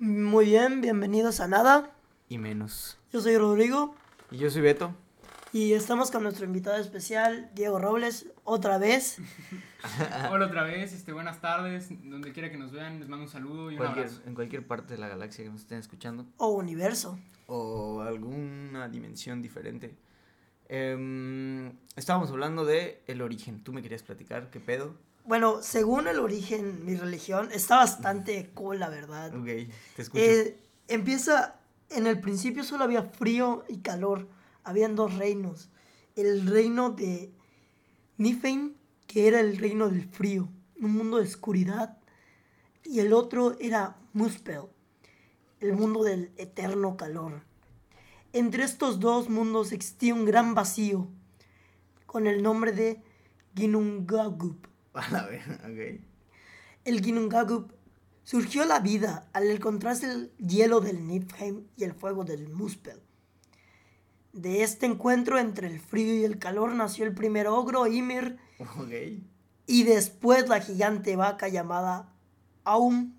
Muy bien, bienvenidos a Nada. Y menos. Yo soy Rodrigo Y yo soy Beto. y estamos con nuestro invitado especial, Diego Robles, otra vez. Hola otra vez, este, buenas tardes, donde quiera que nos vean, les mando un saludo y un abrazo. en cualquier parte de la galaxia que nos estén escuchando. O universo. O alguna dimensión diferente. Em, estábamos hablando de el origen. Tú me querías platicar, ¿qué pedo? Bueno, según el origen, mi religión está bastante cool, la verdad. Ok, te escucho. Eh, empieza, en el principio solo había frío y calor. Habían dos reinos. El reino de Niflheim, que era el reino del frío, un mundo de oscuridad. Y el otro era Muspel, el mundo del eterno calor. Entre estos dos mundos existía un gran vacío, con el nombre de Ginnungagap. A la vez, ok. El Ginnungagap surgió la vida al encontrarse el hielo del Niflheim y el fuego del Muspel. De este encuentro entre el frío y el calor nació el primer ogro Ymir y después la gigante vaca llamada Aum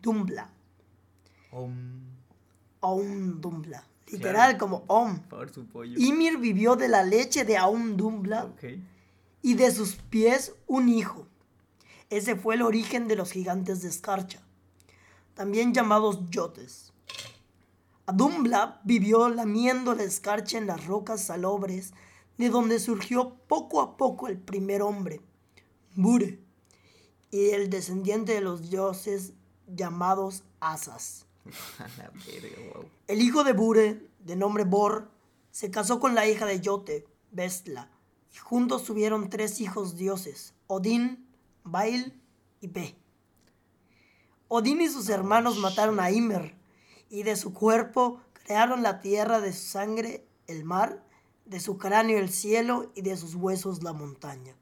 Dumbla. Om. Aum Dumbla. Literal Claro. como Om. Por su pollo. Ymir vivió de la leche de Aum Dumbla Ok. Y de sus pies un hijo. Ese fue el origen de los gigantes de escarcha, también llamados yotes. Adumbla vivió lamiendo la escarcha en las rocas salobres, de donde surgió poco a poco el primer hombre, Bure, y el descendiente de los dioses llamados Asas. El hijo de Bure, de nombre Bor, se casó con la hija de Yote, Bestla, y juntos tuvieron tres hijos dioses, Odín, Bail y Pe. Odín y sus hermanos mataron a Ymer, y de su cuerpo crearon la tierra, de su sangre el mar, de su cráneo el cielo, y de sus huesos la montaña.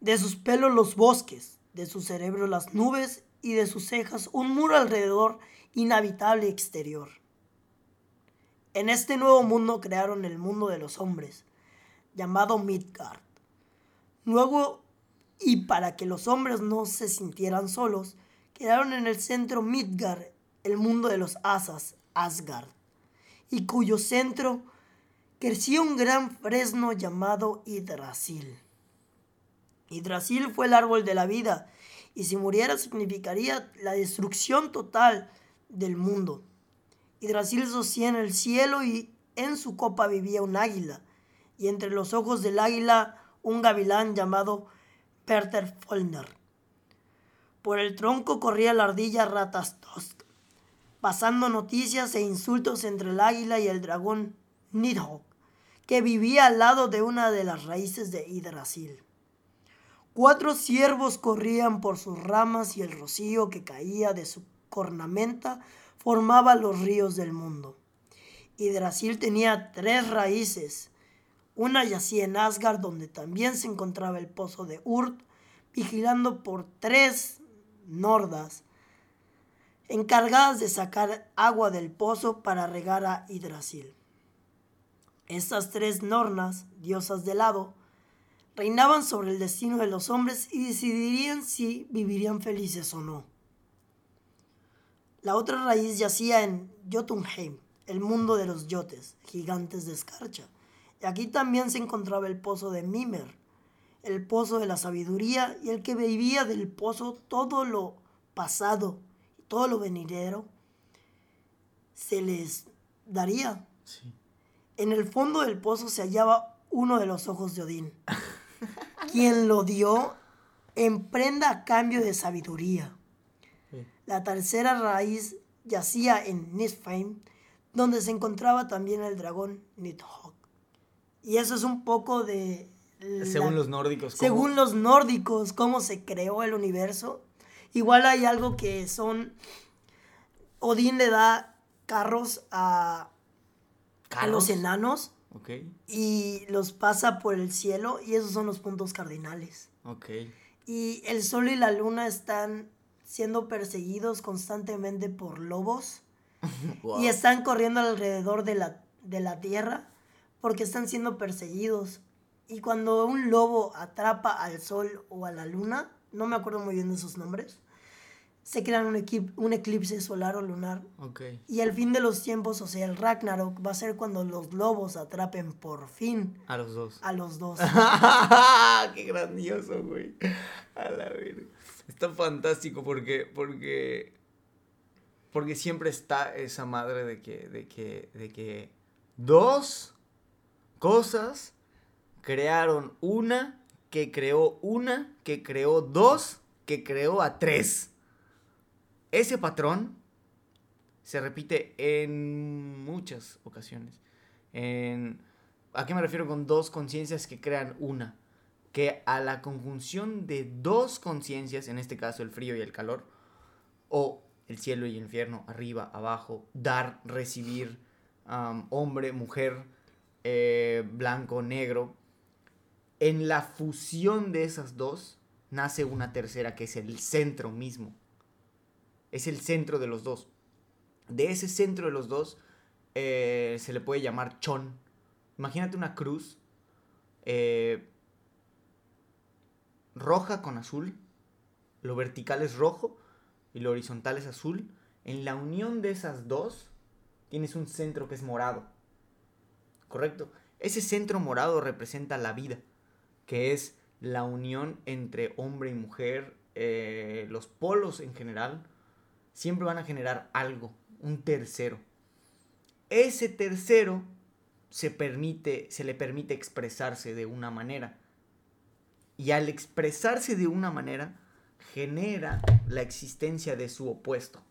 De sus pelos los bosques, de su cerebro las nubes y de sus cejas un muro alrededor inhabitable exterior. En este nuevo mundo crearon el mundo de los hombres, llamado Midgard. Luego, y para que los hombres no se sintieran solos, crearon en el centro Midgard, el mundo de los asas, Asgard, y cuyo centro crecía un gran fresno llamado Yggdrasil. Yggdrasil fue el árbol de la vida, y si muriera significaría la destrucción total del mundo. Yggdrasil sostiene el cielo y en su copa vivía un águila, y entre los ojos del águila un gavilán llamado Perter Folner. Por el tronco corría la ardilla Ratastosk, pasando noticias e insultos entre el águila y el dragón Nidhogg, que vivía al lado de una de las raíces de Yggdrasil. Cuatro ciervos corrían por sus ramas y el rocío que caía de su cornamenta formaba los ríos del mundo. Yggdrasil tenía tres raíces. Una yacía en Asgard, donde también se encontraba el pozo de Urt, vigilando por tres nordas, encargadas de sacar agua del pozo para regar a Yggdrasil. Estas tres nornas, diosas del lado, reinaban sobre el destino de los hombres y decidirían si vivirían felices o no. La otra raíz yacía en Jotunheim, el mundo de los yotes, gigantes de escarcha. Y aquí también se encontraba el pozo de Mimer, el pozo de la sabiduría y el que vivía del pozo todo lo pasado y todo lo venidero se les daría. Sí. En el fondo del pozo se hallaba uno de los ojos de Odín, quien lo dio en prenda a cambio de sabiduría. Sí. La tercera raíz yacía en Niflheim, donde se encontraba también el dragón Nidhogg. Y eso es un poco de... la- Según los nórdicos. ¿cómo? según los nórdicos, cómo se creó el universo. Igual hay algo que son... Odín le da carros a, a los ¿Carros? enanos Ok, y los pasa por el cielo y esos son los puntos cardinales. ok. Y el sol y la luna están siendo perseguidos constantemente por lobos Wow. y están corriendo alrededor de la, de la tierra porque están siendo perseguidos. Y cuando un lobo atrapa al sol o a la luna, no me acuerdo muy bien de sus nombres, se crean un, un eclipse solar o lunar. Ok. Y el fin de los tiempos, o sea, el Ragnarok, va a ser cuando los lobos atrapen por fin A los dos. a los dos. ¡Qué grandioso, güey! A la verga. Está fantástico porque, porque, porque siempre está esa madre de que, de que, de que dos cosas crearon una, que creó una, que creó dos, que creó a tres. Ese patrón se repite en muchas ocasiones. En, ¿A qué me refiero con dos conciencias que crean una? Que a la conjunción de dos conciencias, en este caso el frío y el calor, o el cielo y el infierno, arriba, abajo, dar, recibir, hombre, mujer, eh, blanco, negro, en la fusión de esas dos nace una tercera que es el centro mismo. Es el centro de los dos. De ese centro de los dos eh, se le puede llamar chon. Imagínate una cruz eh, roja con azul. Lo vertical es rojo y lo horizontal es azul. En la unión de esas dos tienes un centro que es morado. ¿Correcto? Ese centro morado representa la vida, que es la unión entre hombre y mujer, eh, los polos en general, siempre van a generar algo, un tercero. Ese tercero se permite, se le permite expresarse de una manera. Y al expresarse de una manera, genera la existencia de su opuesto.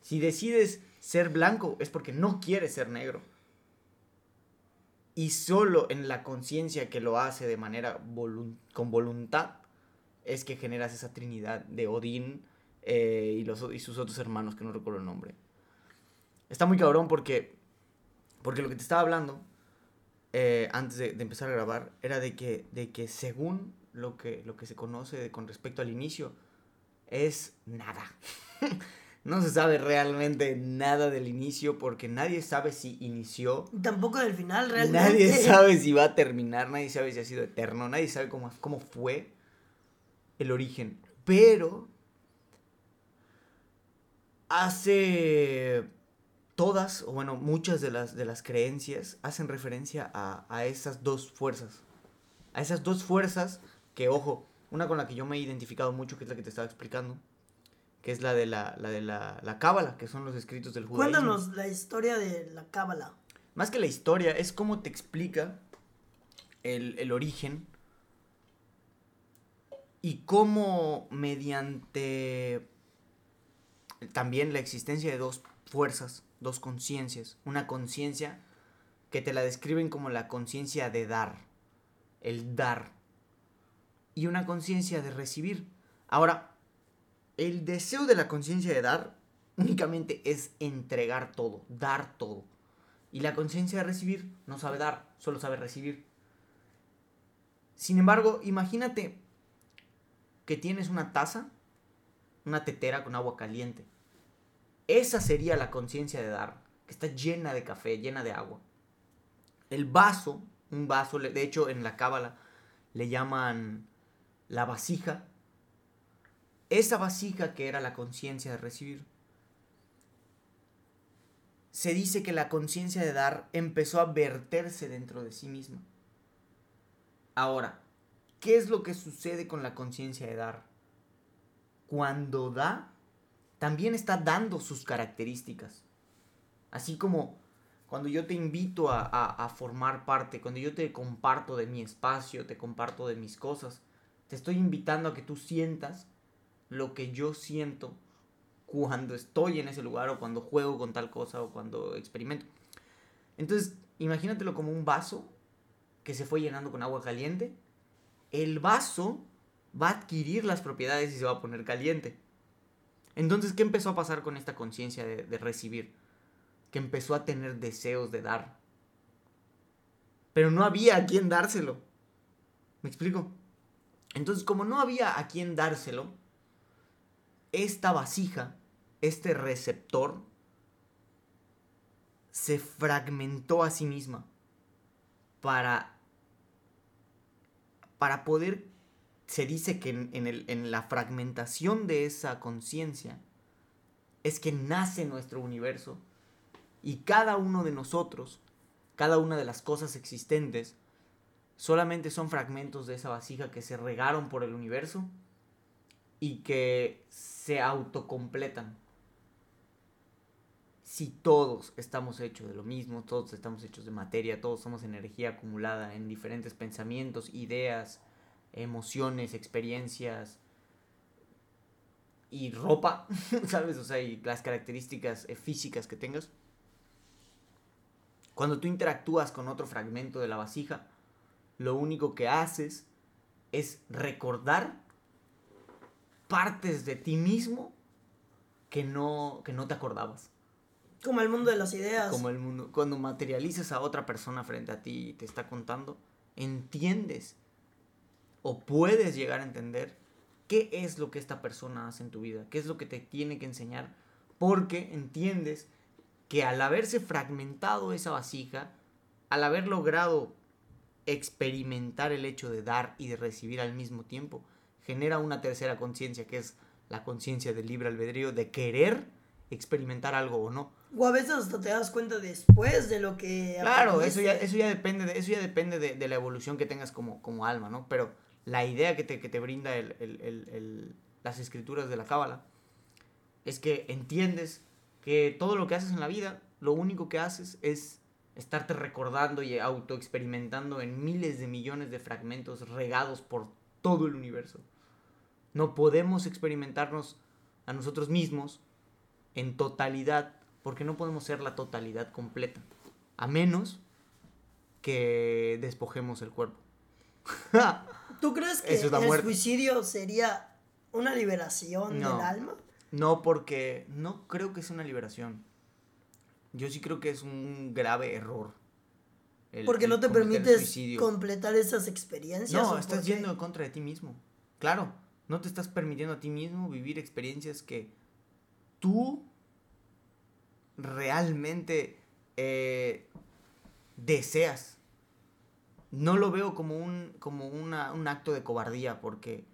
Si decides ser blanco, es porque no quieres ser negro. Y solo en la conciencia que lo hace de manera con voluntad, es que generas esa trinidad de Odín eh, y, los, y sus otros hermanos, que no recuerdo el nombre. Está muy cabrón porque, porque lo que te estaba hablando eh, antes de, de empezar a grabar era de que, de que según lo que, lo que se conoce con respecto al inicio, es nada. no se sabe realmente nada del inicio porque nadie sabe si inició. Tampoco del final, realmente. Nadie sabe si va a terminar, nadie sabe si ha sido eterno, nadie sabe cómo, cómo fue el origen. Pero hace todas, o bueno, muchas de las, de las creencias hacen referencia a, a esas dos fuerzas. A esas dos fuerzas que, ojo, una con la que yo me he identificado mucho, que es la que te estaba explicando, que es la de la, la de la, la cábala, que son los escritos del judaísmo. Cuéntanos la historia de la cábala. Más que la historia, es cómo te explica el, el origen y cómo mediante también la existencia de dos fuerzas, dos conciencias, una conciencia que te la describen como la conciencia de dar, el dar, y una conciencia de recibir. Ahora, el deseo de la conciencia de dar únicamente es entregar todo, dar todo. Y la conciencia de recibir no sabe dar, solo sabe recibir. Sin embargo, imagínate que tienes una taza, una tetera con agua caliente. Esa sería la conciencia de dar, que está llena de café, llena de agua. El vaso, un vaso, de hecho en la cábala le llaman la vasija. Esa vasija que era la conciencia de recibir se dice que la conciencia de dar empezó a verterse dentro de sí misma. Ahora, ¿qué es lo que sucede con la conciencia de dar? Cuando da, también está dando sus características. Así como cuando yo te invito a, a- a formar parte, cuando yo te comparto de mi espacio, te comparto de mis cosas, te estoy invitando a que tú sientas lo que yo siento cuando estoy en ese lugar o cuando juego con tal cosa o cuando experimento. Entonces, imagínatelo como un vaso que se fue llenando con agua caliente. El vaso va a adquirir las propiedades y se va a poner caliente. Entonces, ¿qué empezó a pasar con esta conciencia de, recibir? Que empezó a tener deseos de dar. Pero no había a quien dárselo. ¿Me explico? Entonces, como no había a quien dárselo, esta vasija, este receptor, se fragmentó a sí misma para, para poder, se dice que en, en la fragmentación de esa conciencia es que nace nuestro universo y cada uno de nosotros, cada una de las cosas existentes, solamente son fragmentos de esa vasija que se regaron por el universo y que se autocompletan. Si todos estamos hechos de lo mismo, todos estamos hechos de materia, todos somos energía acumulada en diferentes pensamientos, ideas, emociones, experiencias y ropa, ¿sabes? O sea, y las características eh, físicas que tengas. Cuando tú interactúas con otro fragmento de la vasija, lo único que haces es recordar partes de ti mismo que no, que no te acordabas. Como el mundo de las ideas. Como el mundo. Cuando materializas a otra persona frente a ti y te está contando, entiendes o puedes llegar a entender qué es lo que esta persona hace en tu vida, qué es lo que te tiene que enseñar, porque entiendes que al haberse fragmentado esa vasija, al haber logrado experimentar el hecho de dar y de recibir al mismo tiempo, genera una tercera conciencia, que es la conciencia del libre albedrío, de querer experimentar algo o no. O a veces hasta te das cuenta después de lo que... Claro, eso ya, eso ya depende, de, eso ya depende de, la evolución que tengas como, como alma, ¿no? Pero la idea que te, que te brinda el, el, el, las escrituras de la Cábala es que entiendes que todo lo que haces en la vida, lo único que haces es estarte recordando y autoexperimentando en miles de millones de fragmentos regados por todo el universo. No podemos experimentarnos a nosotros mismos en totalidad, porque no podemos ser la totalidad completa, a menos que despojemos el cuerpo. ¿Tú crees que el suicidio sería una liberación del alma? No, porque no creo que sea una liberación. Yo sí creo que es un grave error. porque no te permites completar esas experiencias. No, estás yendo en contra de ti mismo. Claro, no te estás permitiendo a ti mismo vivir experiencias que tú realmente eh, deseas. No lo veo como un, como un acto de cobardía porque,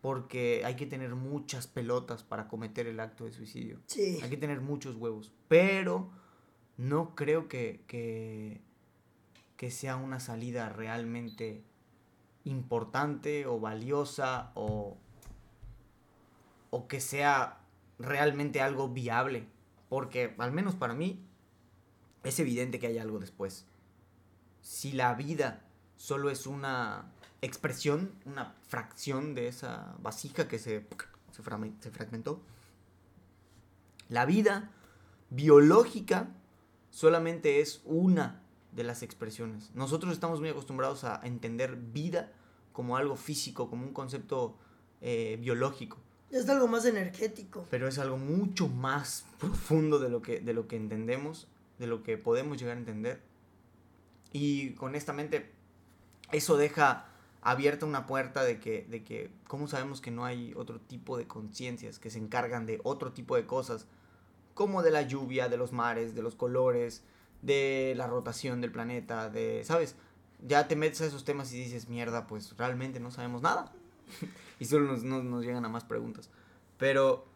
porque hay que tener muchas pelotas para cometer el acto de suicidio. Sí. Hay que tener muchos huevos. Pero no creo que, que, que sea una salida realmente importante o valiosa o, o que sea realmente algo viable. Porque, al menos para mí, es evidente que hay algo después. Si la vida solo es una expresión, una fracción de esa vasija que se, se, fragmentó, la vida biológica solamente es una de las expresiones. Nosotros estamos muy acostumbrados a entender vida como algo físico, como un concepto eh, biológico. Es algo más energético. Pero es algo mucho más profundo de lo que, de lo que entendemos, de lo que podemos llegar a entender. Y honestamente, eso deja abierta una puerta de que, de que, ¿cómo sabemos que no hay otro tipo de conciencias que se encargan de otro tipo de cosas? Como de la lluvia, de los mares, de los colores, de la rotación del planeta, de, ¿sabes? Ya te metes a esos temas y dices, mierda, pues realmente no sabemos nada. y solo nos, llegan a más preguntas. Pero,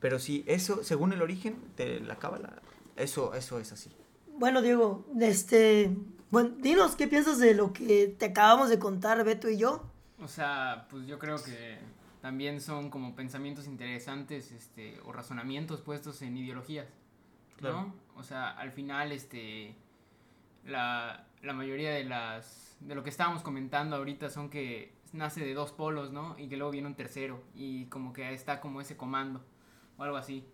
pero sí, eso, según el origen de la cábala, eso, eso es así. Bueno, Diego, este, bueno, dinos qué piensas de lo que te acabamos de contar Beto y yo. O sea, pues yo creo que también son como pensamientos interesantes, este, o razonamientos puestos en ideologías, ¿no? O sea, al final, este, la, la mayoría de las, de lo que estábamos comentando ahorita son que nace de dos polos, ¿no? Y que luego viene un tercero y como que está como ese comando o algo así.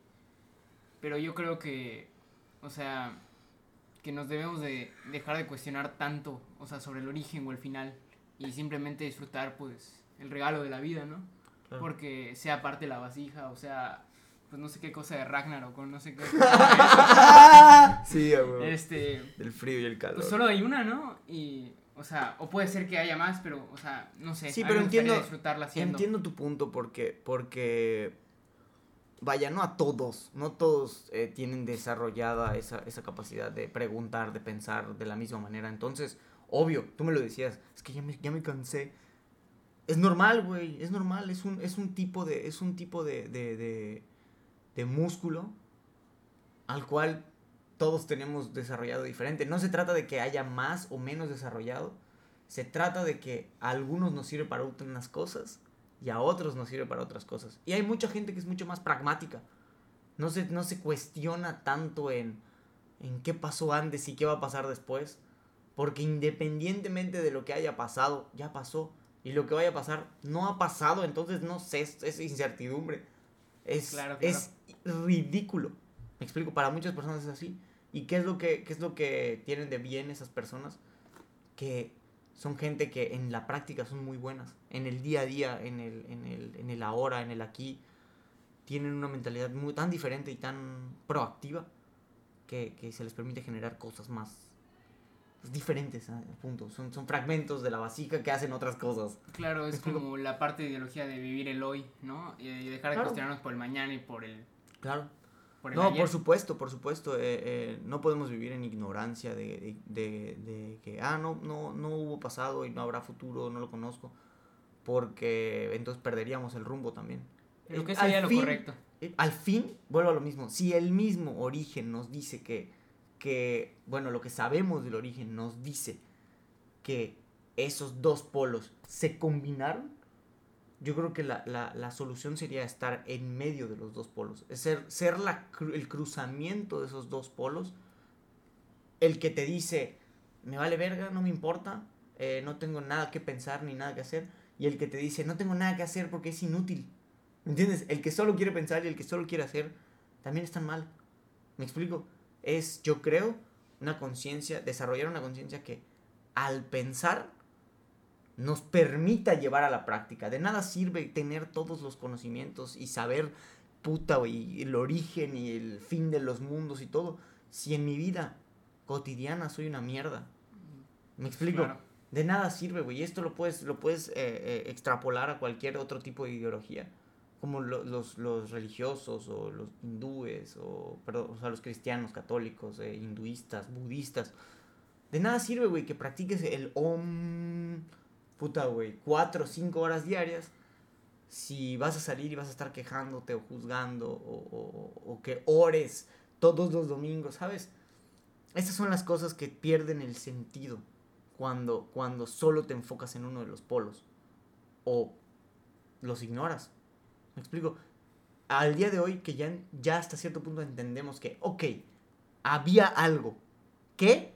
Pero yo creo que, o sea, que nos debemos de dejar de cuestionar tanto, o sea, sobre el origen o el final y simplemente disfrutar pues el regalo de la vida, ¿no? Porque sea parte de la vasija, o sea, pues no sé qué cosa de Ragnarok, o no sé qué cosa de Sí, Este, del frío y el calor. Pues solo hay una, ¿no? Y o sea, o puede ser que haya más, pero, o sea, no sé. Sí, pero entiendo, entiendo tu punto porque, porque, vaya, no a todos, no todos eh, tienen desarrollada esa, esa capacidad de preguntar, de pensar de la misma manera. Entonces, obvio, tú me lo decías, es que ya me, ya me cansé. Es normal, güey, es normal, es un, es un tipo de, es un tipo de, de, de músculo al cual todos tenemos desarrollado diferente. No se trata de que haya más o menos desarrollado, se trata de que a algunos nos sirve para unas cosas y a otros nos sirve para otras cosas. Y hay mucha gente que es mucho más pragmática. No se, no se cuestiona tanto en, en qué pasó antes y qué va a pasar después. Porque independientemente de lo que haya pasado, ya pasó. Y lo que vaya a pasar no ha pasado, entonces no sé, es, incertidumbre. Es, es ridículo. Me explico, para muchas personas es así. ¿Y qué es, lo que, qué es lo que tienen de bien esas personas? Que son gente que en la práctica son muy buenas. En el día a día, en el, en el, en el ahora, en el aquí. Tienen una mentalidad muy, tan diferente y tan proactiva que, que se les permite generar cosas más diferentes, ¿ah? punto. Son, son fragmentos de la vasija que hacen otras cosas. Claro, es como la parte de ideología de vivir el hoy, ¿no? Y dejar de cuestionarnos por el mañana y por el... Claro. no, por supuesto, por supuesto. Eh, eh, no podemos vivir en ignorancia de, de, de, que, ah, no, no, no hubo pasado y no habrá futuro, no lo conozco. Porque entonces perderíamos el rumbo también. Lo que sería lo correcto. Eh, al fin, vuelvo a lo mismo. Si el mismo origen nos dice que que, bueno, lo que sabemos del origen nos dice que esos dos polos se combinaron, yo creo que la, solución sería estar en medio de los dos polos. Ser, ser la, el cruzamiento de esos dos polos. El que te dice, me vale verga, no me importa, eh, no tengo nada que pensar ni nada que hacer. Y el que te dice, no tengo nada que hacer porque es inútil. ¿Me entiendes? El que solo quiere pensar y el que solo quiere hacer, también están mal. ¿Me explico? es, yo creo, una conciencia, desarrollar una conciencia que al pensar nos permita llevar a la práctica. De nada sirve tener todos los conocimientos y saber, puta, y el origen y el fin de los mundos y todo, si en mi vida cotidiana soy una mierda. ¿Me explico? De nada sirve, güey. Esto lo puedes, lo puedes eh, eh, extrapolar a cualquier otro tipo de ideología como los, los, religiosos o los hindúes o, perdón, o sea, los cristianos, católicos, eh, hinduistas, budistas. De nada sirve, güey, que practiques el om, puta, güey, cuatro o cinco horas diarias si vas a salir y vas a estar quejándote o juzgando o, o, que ores todos los domingos, ¿sabes? Estas son las cosas que pierden el sentido cuando, cuando solo te enfocas en uno de los polos o los ignoras. Me explico. Al día de hoy, que ya, ya hasta cierto punto entendemos que, ok, había algo que,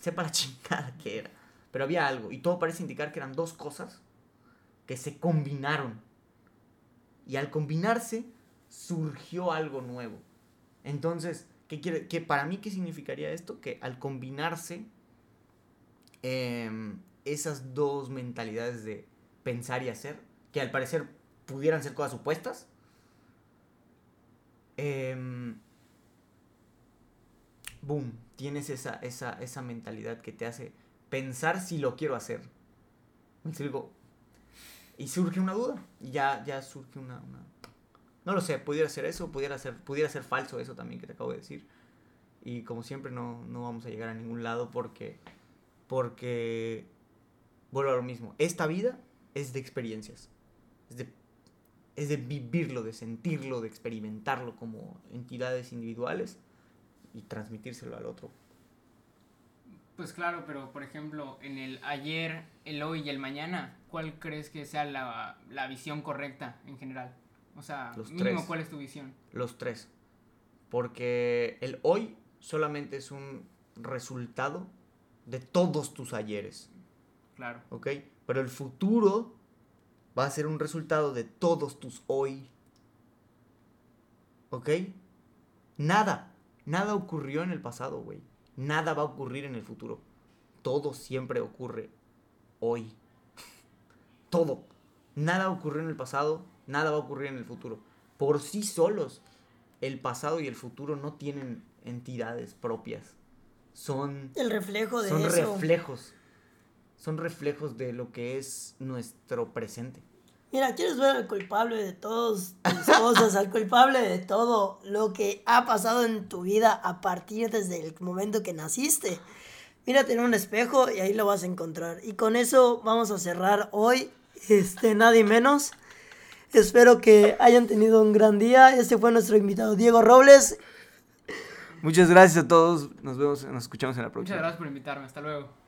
sepa la chingada que era, pero había algo. Y todo parece indicar que eran dos cosas que se combinaron. Y al combinarse, surgió algo nuevo. Entonces, ¿qué quiere, que para mí, ¿qué significaría esto? Que al combinarse em, esas dos mentalidades de pensar y hacer, que al parecer pudieran ser cosas supuestas. Em, boom, tienes esa, esa, mentalidad que te hace pensar si lo quiero hacer. Y surge una duda. Y ya, ya surge una, No lo sé, pudiera ser eso, pudiera ser, pudiera ser falso eso también que te acabo de decir. Y como siempre no, no vamos a llegar a ningún lado porque... Porque... Vuelvo a lo mismo. Esta vida es de experiencias. Es de es de vivirlo, de sentirlo, de experimentarlo como entidades individuales y transmitírselo al otro. Pues claro, pero por ejemplo, en el ayer, el hoy y el mañana, ¿cuál crees que sea la, visión correcta en general? O sea, Los mínimo, ¿cuál es tu visión? Los tres. Porque el hoy solamente es un resultado de todos tus ayeres. Claro. ¿Ok? Pero el futuro va a ser un resultado de todos tus hoy. ¿Ok? Nada, nada ocurrió en el pasado, güey. Nada va a ocurrir en el futuro. Todo siempre ocurre hoy. Todo. Nada ocurrió en el pasado, nada va a ocurrir en el futuro. Por sí solos, el pasado y el futuro no tienen entidades propias. Son el reflejo de son reflejos son reflejos de lo que es nuestro presente. Mira, quieres ver al culpable de todas tus cosas, al culpable de todo lo que ha pasado en tu vida a partir desde el momento que naciste. Mírate en un espejo y ahí lo vas a encontrar. Y con eso vamos a cerrar hoy, este, nadie menos. Espero que hayan tenido un gran día. Este fue nuestro invitado Diego Robles. Muchas gracias a todos. Nos vemos, nos escuchamos en la Muchas próxima. gracias por invitarme. Hasta luego.